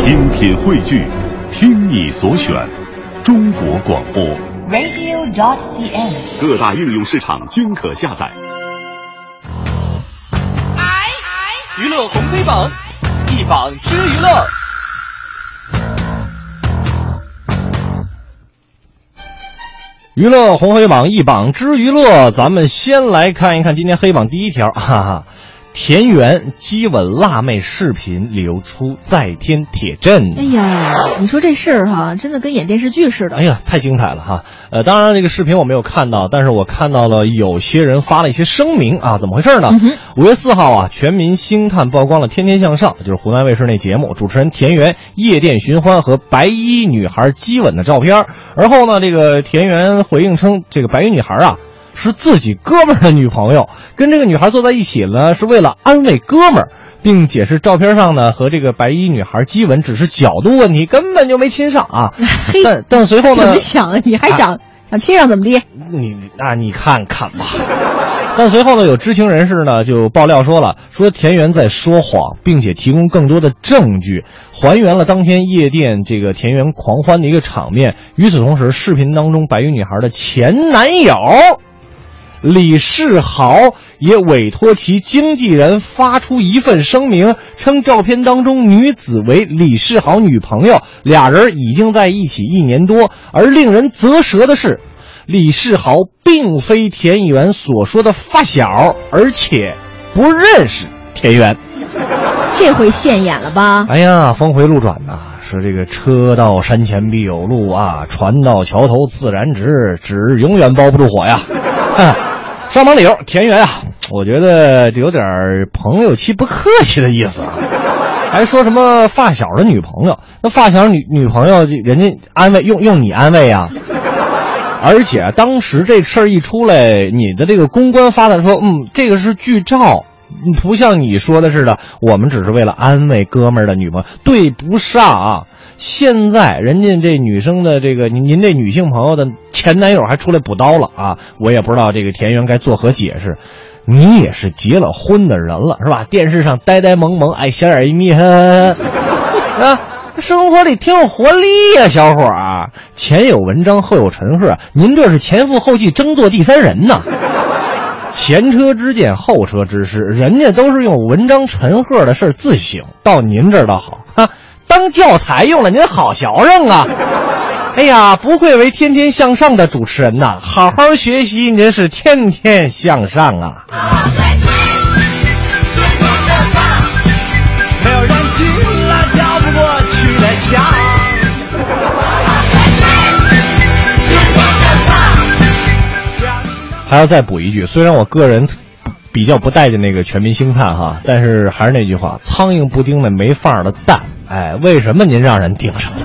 精品汇聚，听你所选，中国广播。radio.cn。各大应用市场均可下载。娱乐红黑榜，一榜之娱乐。娱乐红黑榜一榜之娱乐，咱们先来看一看今天黑榜第一条，哈哈，田园激吻辣妹视频流出在天铁镇。哎呀，你说这事儿哈，真的跟演电视剧似的。哎呀，太精彩了哈！呃，当然这个视频我没有看到，但是我看到了有些人发了一些声明啊，怎么回事呢？五、月四号啊，全民星探曝光了《天天向上》，就是湖南卫视那节目，主持人田园夜店寻欢和白衣女孩激吻的照片。而后呢，这个田园回应称，这个白衣女孩啊是自己哥们儿的女朋友，跟这个女孩坐在一起呢，是为了安慰哥们儿。并解释照片上呢和这个白衣女孩激吻只是角度问题，根本就没亲上啊。嘿但但随后呢？怎么想啊？你还想、想亲上怎么地？你那你看看吧。但随后呢，有知情人士呢就爆料说了，说田园在说谎，并且提供更多的证据，还原了当天夜店这个田园狂欢的一个场面。与此同时，视频当中白衣女孩的前男友李世豪也委托其经纪人发出一份声明，称照片当中女子为李世豪女朋友，俩人已经在一起一年多。而令人啧舌的是，李世豪并非田园所说的发小，而且不认识田园。这回现眼了吧？哎呀，峰回路转呐、说这个车到山前必有路啊，船到桥头自然直，纸永远包不住火呀。上榜理由，田园啊，我觉得这有点朋友妻不客气的意思啊，还说什么发小的女朋友，那发小女女朋友，人家安慰用用你安慰啊、而且当时这事儿一出来，你的这个公关发的说，嗯，这个是剧照，不像你说的似的，我们只是为了安慰哥们儿的女朋友，对不上啊。现在人家这女生的这个您您这女性朋友的前男友还出来补刀了啊！我也不知道这个田园该作何解释。你也是结了婚的人了是吧？电视上呆呆萌萌，爱小眼一眯，呵呵呵啊，生活里挺有活力呀、小伙儿！前有文章，后有陈赫，您这是前赴后继，争做第三人呐！前车之鉴，后车之师，人家都是用文章陈赫的事自省，到您这儿倒好，哈，当教材用了，您好学生啊！哎呀，不愧为天天向上的主持人呐，好好学习，您是天天向上啊！还要再补一句，虽然我个人比较不待见那个全民星探哈，但是还是那句话，苍蝇不叮那没缝儿的蛋，哎，为什么您让人盯上了？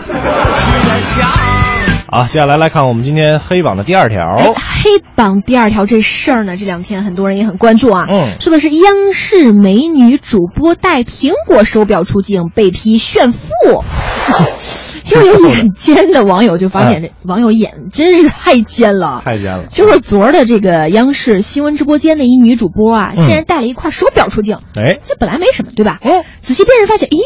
好，接下来来看我们今天黑榜的第二条。哎黑榜第二条这事儿呢，这两天很多人也很关注啊。嗯说的是央视美女主播戴苹果手表出镜，被批炫富。就有眼尖的网友就发现，这网友眼真是太尖了。太尖了，就是昨儿的这个央视新闻直播间的一女主播啊，竟然带了一块手表出镜。哎，这本来没什么，对吧？哎，仔细辨认发现，咦，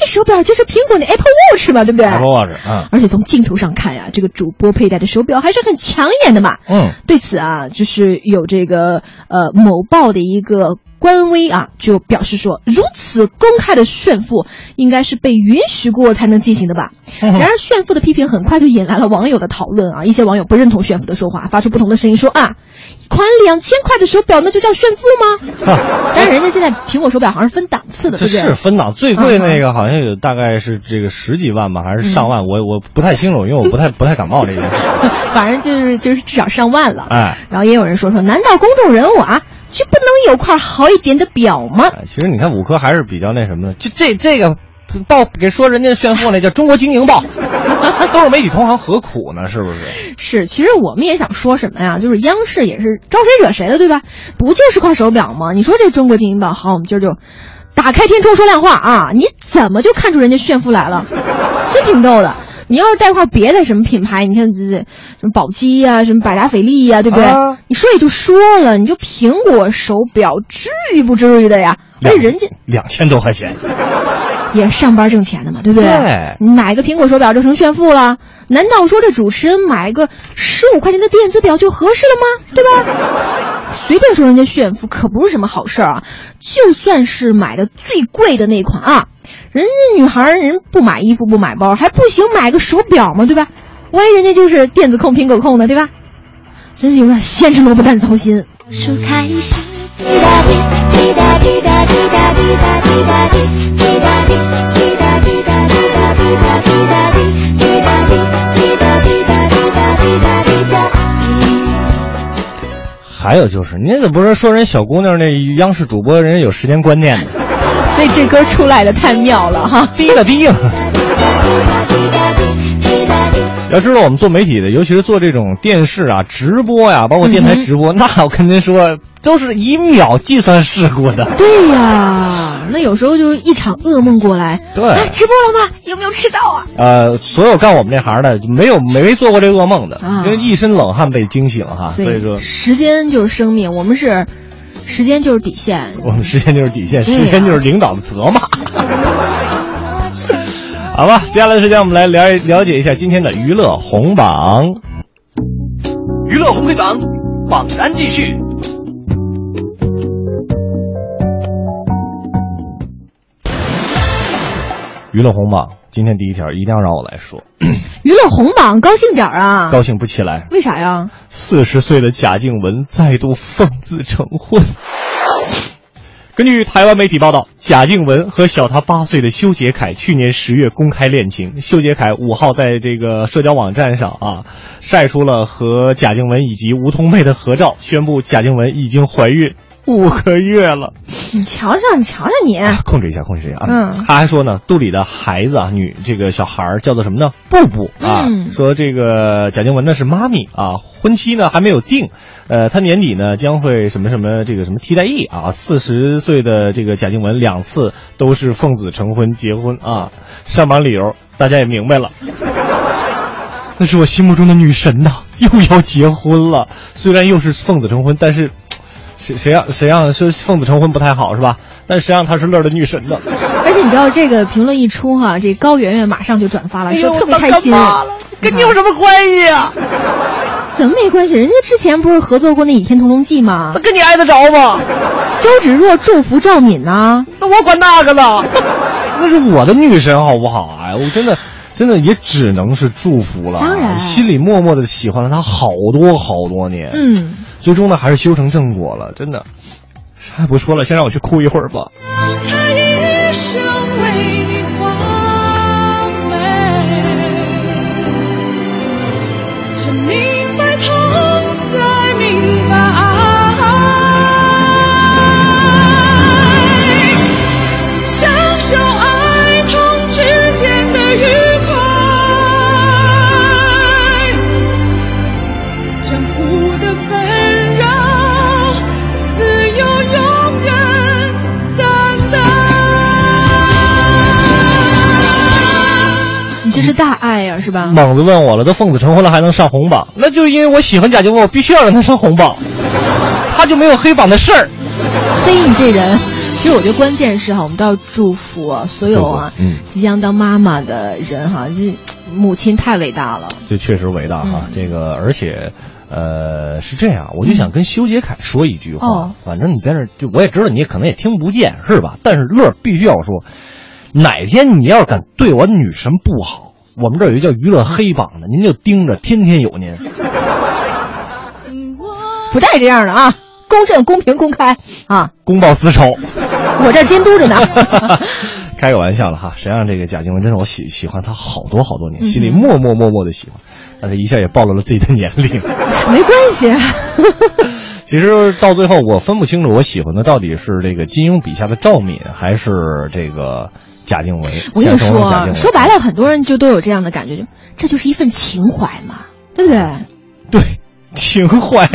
这手表就是苹果的 Apple Watch 嘛，对不对 Apple Watch，嗯而且从镜头上看呀、这个主播佩戴的手表还是很抢眼的嘛。嗯，对此啊，就是有这个呃某报的一个官微啊，就表示说，如此公开的炫富，应该是被允许过才能进行的吧。然而，炫富的批评很快就引来了网友的讨论啊，一些网友不认同炫富的说法，发出不同的声音说啊，一款两千块的手表那就叫炫富吗？但是人家现在苹果手表好像是分档次的，这对不对？是分档，最贵那个好像有大概是这个十几万吧，还是上万？我我不太清楚，因为我不太不太感冒这件事。反正就是就是至少上万了。哎，然后也有人说说，难道公众人物啊就不能有块好一点的表吗？哎其实你看五科还是比较那什么的，就这这个报给说人家炫富那叫《中国经营报 》，都是媒体同行，何苦呢？是不是？是，其实我们也想说什么呀？就是央视也是招谁惹谁了，对吧？不就是块手表吗？你说这中国经营报好，我们今儿就打开天窗说亮话啊！你怎么就看出人家炫富来了？真挺逗的。你要是带块别的什么品牌，你看这这什么宝鸡呀、什么百达翡丽呀、对不对？啊你说也就说了，你就苹果手表，至于不至于的呀？而且人家两千多块钱，也上班挣钱的嘛，对不对？对你买个苹果手表就成炫富了？难道说这主持人买个十五块钱的电子表就合适了吗？对吧？随便说人家炫富可不是什么好事儿啊！就算是买的最贵的那款啊，人家女孩人不买衣服不买包还不行，买个手表嘛，对吧？万一人家就是电子控、苹果控的，对吧？真是有点闲着萝卜淡操心。还有就是，您怎么不是说人小姑娘那央视主播人家有时间观念呢？所以这歌出来的太妙了哈！滴答滴。要知道，我们做媒体的，尤其是做这种电视啊、直播呀、包括电台直播，那我跟您说，都是以秒计算事故的。对呀，那有时候就一场噩梦过来。对啊，直播了吗？有没有迟到啊？呃，所有干我们这行的，没有没做过这噩梦的，啊就是一身冷汗被惊醒哈。所以说，时间就是生命，我们是时间就是底线。我们时间就是底线，时间就是领导的责骂。好吧，接下来的时间我们来了了解一下今天的娱乐红榜。娱乐红黑榜榜单继续。娱乐红榜今天第一条一定要让我来说，娱乐红榜高兴点儿啊！高兴不起来。为啥呀？四十岁的贾静雯再度奉子成婚。根据台湾媒体报道，贾静雯和小她八岁的修杰楷去年十月公开恋情。修杰楷五号在这个社交网站上啊，晒出了和贾静雯以及吴桐妹的合照，宣布贾静雯已经怀孕五个月了。你瞧瞧，你瞧瞧你，控制一下，控制一下啊！嗯他还说呢，肚里的孩子啊，女这个小孩儿叫做什么呢？布布啊。嗯说这个贾静雯呢是妈咪啊，婚期呢还没有定，呃，她年底呢将会什么什么这个什么替代役啊。四十岁的这个贾静雯两次都是奉子成婚结婚啊，上榜理由大家也明白了。那是我心目中的女神呐，又要结婚了。虽然又是奉子成婚，但是。谁谁让谁让说奉子成婚不太好是吧？但实际上她是乐的女神呢。而且你知道这个评论一出哈、这高圆圆马上就转发了，说特别开心。跟你有什么关系啊？怎么没关系？人家之前不是合作过那《倚天屠龙记》吗？那跟你挨得着吗？周芷若祝福赵敏呢、那我管那个呢？那是我的女神好不好？哎，我真的。真的也只能是祝福了，当然心里默默的喜欢了她好多好多年，嗯，最终呢还是修成正果了，真的，啥也不说了，先让我去哭一会儿吧。他一生为你，这是大爱呀、是吧？猛子问我了，都奉子成婚了还能上红榜？那就因为我喜欢贾静雯，我必须要让她上红榜，她就没有黑榜的事儿。嘿，你这人，其实我觉得关键是哈，我们都要祝福啊，所有啊，嗯即将当妈妈的人哈，这母亲太伟大了。这确实伟大哈，嗯这个而且，呃，是这样，我就想跟修杰楷说一句话，哦反正你在那儿，就我也知道你可能也听不见，是吧？但是乐儿必须要说，哪天你要是敢对我女神不好，我们这儿有一个叫娱乐黑榜的，您就盯着，天天有您。不带这样的啊，公正、公平、公开啊，公报私仇。我这监督着呢。开个玩笑了哈，实际上这个贾静雯真是我喜喜欢她好多好多年，嗯心里默默默默的喜欢，但是一下也暴露了自己的年龄。没关系，其实到最后，我分不清楚我喜欢的到底是这个金庸笔下的赵敏，还是这个贾静雯。我跟你说说白了，很多人就都有这样的感觉，就这就是一份情怀嘛，对不对？对情怀。